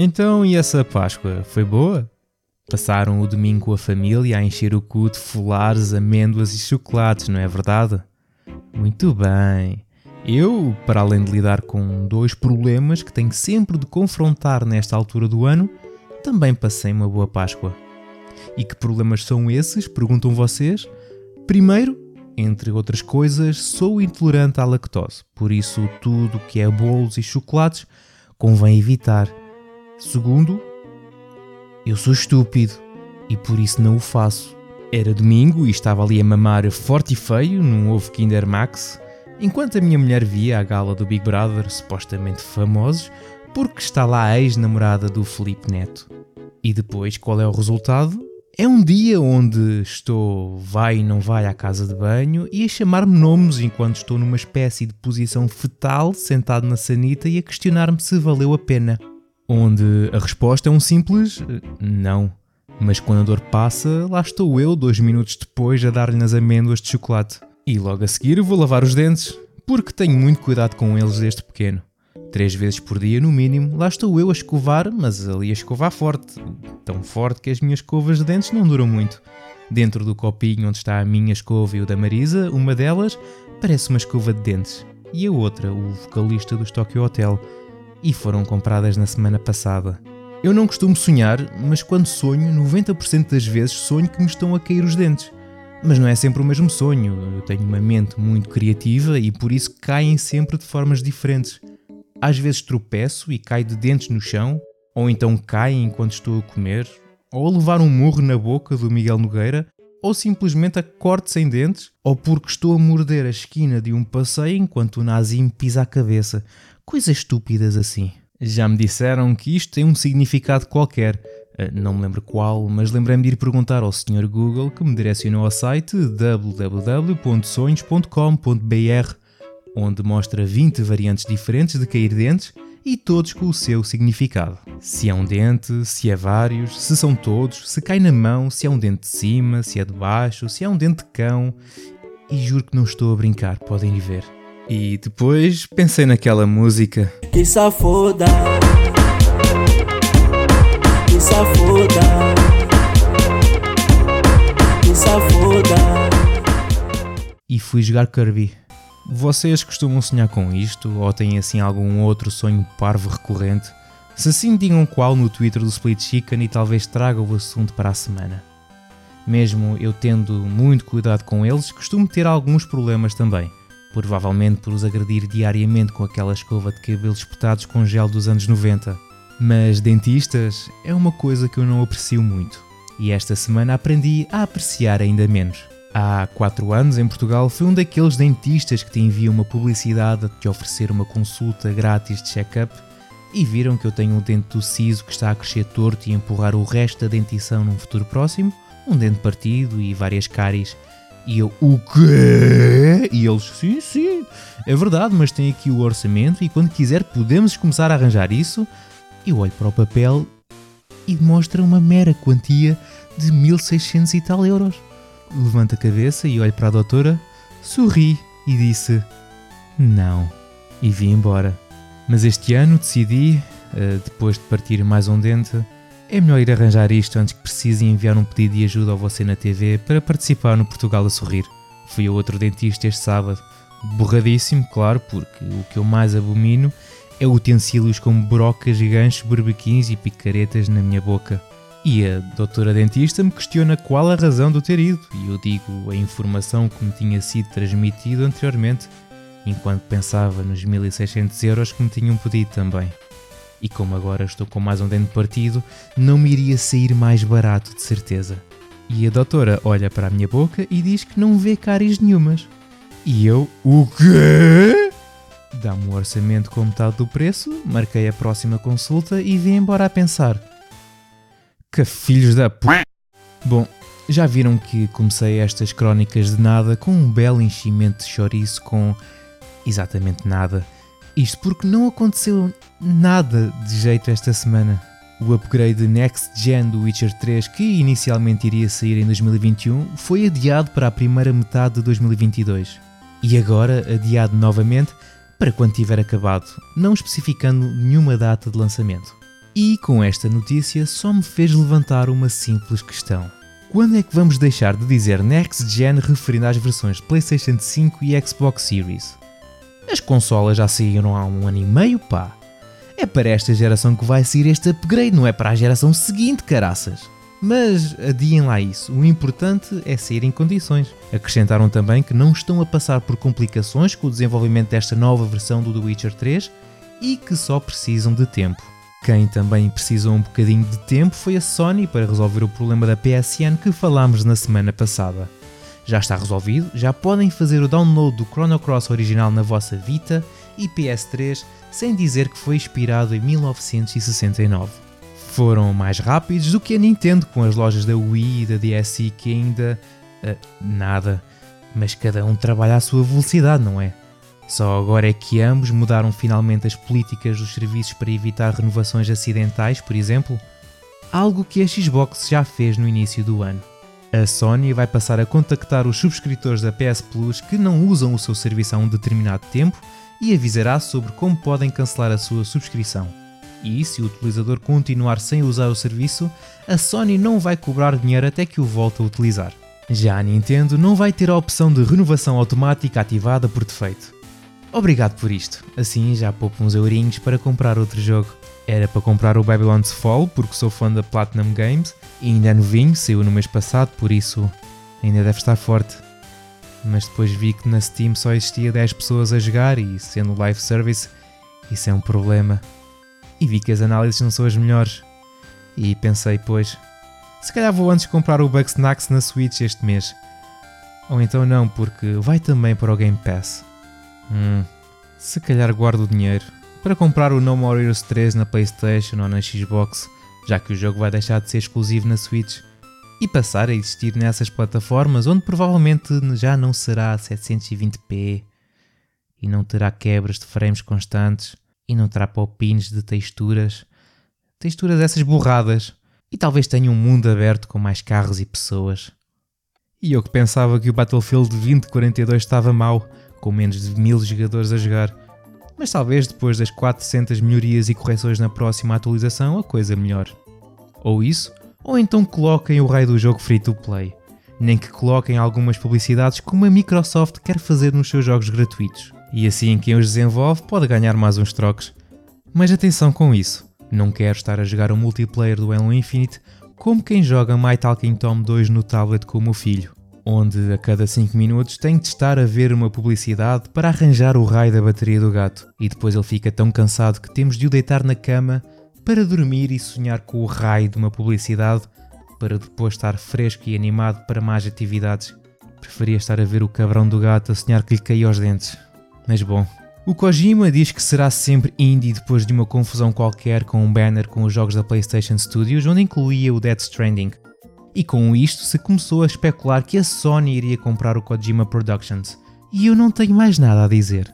Então, e essa Páscoa? Foi boa? Passaram o domingo com a família a encher o cu de folares, amêndoas e chocolates, não é verdade? Muito bem. Eu, para além de lidar com dois problemas que tenho sempre de confrontar nesta altura do ano, também passei uma boa Páscoa. E que problemas são esses? Perguntam vocês. Primeiro, entre outras coisas, sou intolerante à lactose, por isso tudo que é bolos e chocolates convém evitar. Segundo, eu sou estúpido e por isso não o faço. Era domingo e estava ali a mamar forte e feio num ovo Kinder Max, enquanto a minha mulher via a gala do Big Brother, supostamente famosos, porque está lá a ex-namorada do Felipe Neto. E depois, qual é o resultado? É um dia onde estou vai e não vai à casa de banho e a chamar-me nomes enquanto estou numa espécie de posição fetal sentado na sanita e a questionar-me se valeu a pena. Onde a resposta é um simples eh, não. Mas quando a dor passa, lá estou eu dois minutos depois a dar-lhe nas amêndoas de chocolate. E logo a seguir vou lavar os dentes, porque tenho muito cuidado com eles desde pequeno. Três vezes por dia, no mínimo, lá estou eu a escovar, mas ali a escovar forte. Tão forte que as minhas escovas de dentes não duram muito. Dentro do copinho onde está a minha escova e o da Marisa, uma delas parece uma escova de dentes. E a outra, o vocalista do Tokyo Hotel. E foram compradas na semana passada. Eu não costumo sonhar, mas quando sonho, 90% das vezes sonho que me estão a cair os dentes. Mas não é sempre o mesmo sonho. Eu tenho uma mente muito criativa e por isso caem sempre de formas diferentes. Às vezes tropeço e caio de dentes no chão, ou então caio enquanto estou a comer, ou a levar um murro na boca do Miguel Nogueira, ou simplesmente a corte sem dentes, ou porque estou a morder a esquina de um passeio enquanto o Nazi me pisa a cabeça. Coisas estúpidas assim. Já me disseram que isto tem um significado qualquer. Eh, não me lembro qual, mas lembrei-me de ir perguntar ao Sr. Google que me direcionou ao site www.sonhos.com.br onde mostra 20 variantes diferentes de cair dentes e todos com o seu significado. Se é um dente, se é vários, se são todos, se cai na mão, se é um dente de cima, se é de baixo, se é um dente de cão. E juro que não estou a brincar, podem ir ver. E depois pensei naquela música. Que safoda. Que safoda. Que safoda. E fui jogar Kirby. Vocês costumam sonhar com isto ou têm assim algum outro sonho parvo recorrente? Se sim, digam qual no Twitter do Split Chicken e talvez traga o assunto para a semana. Mesmo eu tendo muito cuidado com eles, costumo ter alguns problemas também. Provavelmente por os agredir diariamente com aquela escova de cabelos espetados com gel dos anos 90. Mas dentistas é uma coisa que eu não aprecio muito. E esta semana aprendi a apreciar ainda menos. Há 4 anos, em Portugal, fui um daqueles dentistas que te enviam uma publicidade a te oferecer uma consulta grátis de check-up e viram que eu tenho um dente do siso que está a crescer torto e empurrar o resto da dentição num futuro próximo, um dente partido e várias cáries. E eu, o quê? E eles, sim, sim, é verdade, mas tem aqui o orçamento e quando quiser podemos começar a arranjar isso. Eu olho para o papel e mostra uma mera quantia de 1600 e tal euros levanta a cabeça e olha para a doutora, sorri e disse: Não. E vi embora. Mas este ano decidi, eh, depois de partir mais um dente, é melhor ir arranjar isto antes que precise enviar um pedido de ajuda a você na TV para participar no Portugal a Sorrir. Fui a outro dentista este sábado. Borradíssimo, claro, porque o que eu mais abomino é utensílios como brocas, ganchos, berbequins e picaretas na minha boca. E a doutora dentista me questiona qual a razão de eu ter ido, e eu digo a informação que me tinha sido transmitida anteriormente, enquanto pensava nos 1600 euros que me tinham pedido também. E como agora estou com mais um dente partido, não me iria sair mais barato, de certeza. E a doutora olha para a minha boca e diz que não vê cáries nenhumas. E eu, o quê? Dá-me um orçamento com metade do preço, marquei a próxima consulta e vim embora a pensar que filhos da p... Bom, já viram que comecei estas crónicas de nada com um belo enchimento de chouriço com exatamente nada. Isto porque não aconteceu nada de jeito esta semana. O upgrade Next Gen do Witcher 3, que inicialmente iria sair em 2021, foi adiado para a primeira metade de 2022. E agora adiado novamente para quando tiver acabado, não especificando nenhuma data de lançamento. E com esta notícia só me fez levantar uma simples questão. Quando é que vamos deixar de dizer Next Gen referindo às versões PlayStation 5 e Xbox Series? As consolas já saíram há um ano e meio, pá. É para esta geração que vai sair este upgrade, não é para a geração seguinte, caraças. Mas adiem lá isso, o importante é sair em condições. Acrescentaram também que não estão a passar por complicações com o desenvolvimento desta nova versão do The Witcher 3 e que só precisam de tempo. Quem também precisou um bocadinho de tempo foi a Sony para resolver o problema da PSN que falámos na semana passada. Já está resolvido, já podem fazer o download do Chrono Cross original na vossa Vita e PS3 sem dizer que foi inspirado em 1969. Foram mais rápidos do que a Nintendo com as lojas da Wii e da DSi que ainda. Uh, nada. Mas cada um trabalha à sua velocidade, não é? Só agora é que ambos mudaram finalmente as políticas dos serviços para evitar renovações acidentais, por exemplo, algo que a Xbox já fez no início do ano. A Sony vai passar a contactar os subscritores da PS Plus que não usam o seu serviço há um determinado tempo e avisará sobre como podem cancelar a sua subscrição. E se o utilizador continuar sem usar o serviço, a Sony não vai cobrar dinheiro até que o volte a utilizar. Já a Nintendo não vai ter a opção de renovação automática ativada por defeito. Obrigado por isto. Assim já poupo uns eurinhos para comprar outro jogo. Era para comprar o Babylon's Fall, porque sou fã da Platinum Games, e ainda é novinho, saiu no mês passado, por isso ainda deve estar forte. Mas depois vi que na Steam só existia 10 pessoas a jogar e sendo live service, isso é um problema. E vi que as análises não são as melhores. E pensei, pois, se calhar vou antes comprar o Bugsnax na Switch este mês. Ou então não, porque vai também para o Game Pass. Hum, se calhar guardo o dinheiro para comprar o No More Heroes 3 na PlayStation ou na Xbox, já que o jogo vai deixar de ser exclusivo na Switch e passar a existir nessas plataformas onde provavelmente já não será 720p e não terá quebras de frames constantes e não terá pop-ins de texturas, texturas essas borradas e talvez tenha um mundo aberto com mais carros e pessoas. E eu que pensava que o Battlefield 2042 estava mau, com menos de mil jogadores a jogar. Mas talvez depois das 400 melhorias e correções na próxima atualização a coisa melhor. Ou isso, ou então coloquem o raio do jogo free to play. Nem que coloquem algumas publicidades como a Microsoft quer fazer nos seus jogos gratuitos. E assim quem os desenvolve pode ganhar mais uns trocos. Mas atenção com isso, não quero estar a jogar o multiplayer do Halo Infinite como quem joga My Talking Tom 2 no tablet com o meu filho onde a cada 5 minutos tem de estar a ver uma publicidade para arranjar o raio da bateria do gato, e depois ele fica tão cansado que temos de o deitar na cama para dormir e sonhar com o raio de uma publicidade para depois estar fresco e animado para mais atividades. Preferia estar a ver o cabrão do gato a sonhar que lhe caía aos dentes. Mas bom. O Kojima diz que será sempre indie depois de uma confusão qualquer com um banner com os jogos da PlayStation Studios, onde incluía o Dead Stranding, e com isto se começou a especular que a Sony iria comprar o Kojima Productions. E eu não tenho mais nada a dizer.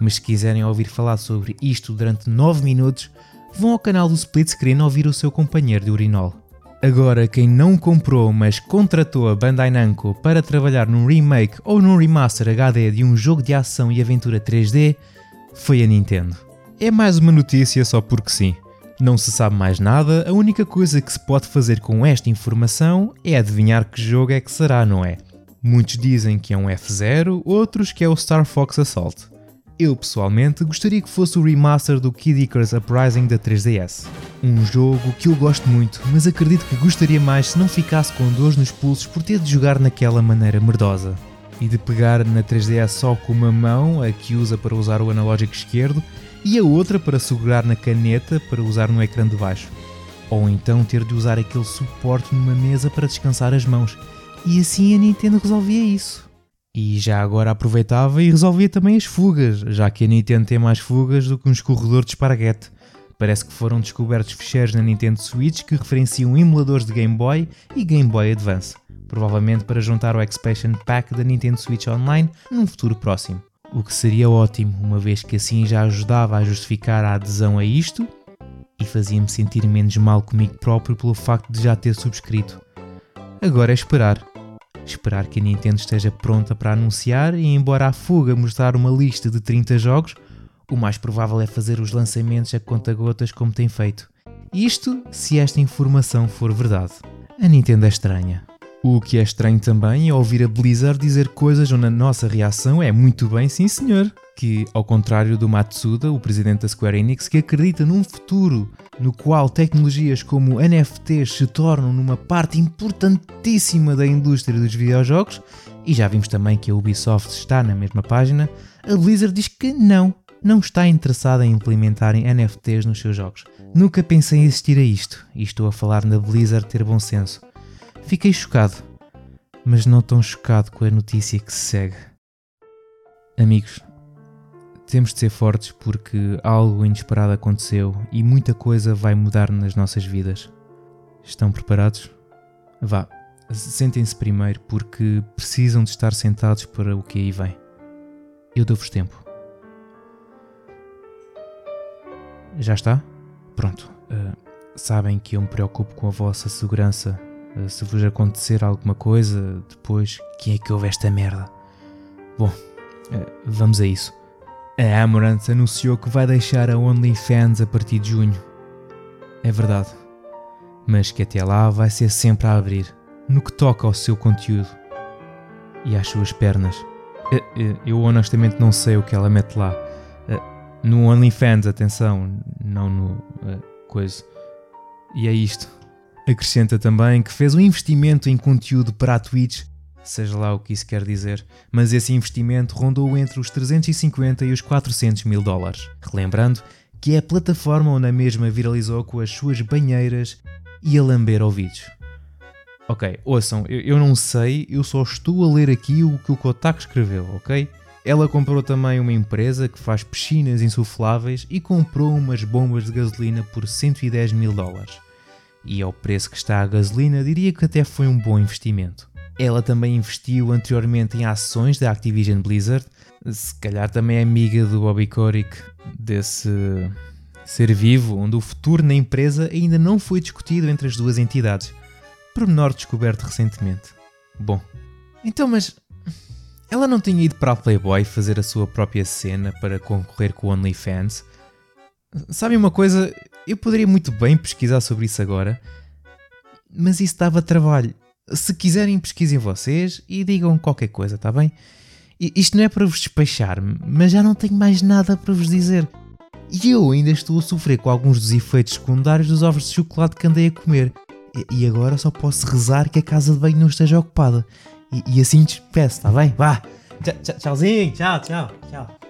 Mas se quiserem ouvir falar sobre isto durante 9 minutos, vão ao canal do Split Screen ouvir o seu companheiro de urinol. Agora, quem não comprou, mas contratou a Bandai Namco para trabalhar num remake ou num remaster HD de um jogo de ação e aventura 3D, foi a Nintendo. É mais uma notícia só porque sim. Não se sabe mais nada, a única coisa que se pode fazer com esta informação é adivinhar que jogo é que será, não é? Muitos dizem que é um F0, outros que é o Star Fox Assault. Eu pessoalmente gostaria que fosse o remaster do Kid Icarus Uprising da 3DS. Um jogo que eu gosto muito, mas acredito que gostaria mais se não ficasse com dores nos pulsos por ter de jogar naquela maneira merdosa. E de pegar na 3DS só com uma mão, a que usa para usar o analógico esquerdo, e a outra para segurar na caneta para usar no ecrã de baixo. Ou então ter de usar aquele suporte numa mesa para descansar as mãos. E assim a Nintendo resolvia isso. E já agora aproveitava e resolvia também as fugas, já que a Nintendo tem mais fugas do que um escorredor de esparguete. Parece que foram descobertos ficheiros na Nintendo Switch que referenciam emuladores de Game Boy e Game Boy Advance, provavelmente para juntar o Expansion Pack da Nintendo Switch Online num futuro próximo o que seria ótimo, uma vez que assim já ajudava a justificar a adesão a isto e fazia-me sentir menos mal comigo próprio pelo facto de já ter subscrito. Agora é esperar. Esperar que a Nintendo esteja pronta para anunciar e, embora a fuga mostrar uma lista de 30 jogos, o mais provável é fazer os lançamentos a conta-gotas como tem feito. Isto se esta informação for verdade. A Nintendo é estranha. O que é estranho também é ouvir a Blizzard dizer coisas onde a nossa reação é muito bem, sim senhor. Que, ao contrário do Matsuda, o presidente da Square Enix, que acredita num futuro no qual tecnologias como NFTs se tornam numa parte importantíssima da indústria dos videojogos, e já vimos também que a Ubisoft está na mesma página, a Blizzard diz que não, não está interessada em implementarem NFTs nos seus jogos. Nunca pensei em assistir a isto, e estou a falar na Blizzard ter bom senso. Fiquei chocado, mas não tão chocado com a notícia que se segue. Amigos, temos de ser fortes porque algo inesperado aconteceu e muita coisa vai mudar nas nossas vidas. Estão preparados? Vá, sentem-se primeiro porque precisam de estar sentados para o que aí vem. Eu dou-vos tempo. Já está? Pronto. Uh, sabem que eu me preocupo com a vossa segurança. Uh, se vos acontecer alguma coisa, depois, quem é que ouve esta merda? Bom, uh, vamos a isso. A Amaranth anunciou que vai deixar a OnlyFans a partir de junho. É verdade. Mas que até lá vai ser sempre a abrir, no que toca ao seu conteúdo e às suas pernas. Eu honestamente não sei o que ela mete lá. No OnlyFans, atenção, não no coisa. E é isto. Acrescenta também que fez um investimento em conteúdo para a Twitch seja lá o que isso quer dizer, mas esse investimento rondou entre os 350 e os 400 mil dólares. Relembrando que é a plataforma onde a mesma viralizou com as suas banheiras e a lamber ouvidos. Ok, ouçam, eu, eu não sei, eu só estou a ler aqui o que o Kotaku escreveu, ok? Ela comprou também uma empresa que faz piscinas insufláveis e comprou umas bombas de gasolina por 110 mil dólares. E ao preço que está a gasolina, diria que até foi um bom investimento. Ela também investiu anteriormente em ações da Activision Blizzard, se calhar também é amiga do Bobby Kotick, desse ser vivo, onde o futuro na empresa ainda não foi discutido entre as duas entidades. Pormenor descoberto recentemente. Bom, então, mas ela não tinha ido para a Playboy fazer a sua própria cena para concorrer com o OnlyFans? Sabe uma coisa? Eu poderia muito bem pesquisar sobre isso agora, mas isso dava trabalho se quiserem, pesquisem vocês e digam qualquer coisa, tá bem? Isto não é para vos despachar, mas já não tenho mais nada para vos dizer. E eu ainda estou a sofrer com alguns dos efeitos secundários dos ovos de chocolate que andei a comer. E agora só posso rezar que a casa de banho não esteja ocupada. E, e assim despeço, tá bem? Vá! Tchauzinho, tchau, tchau, tchau.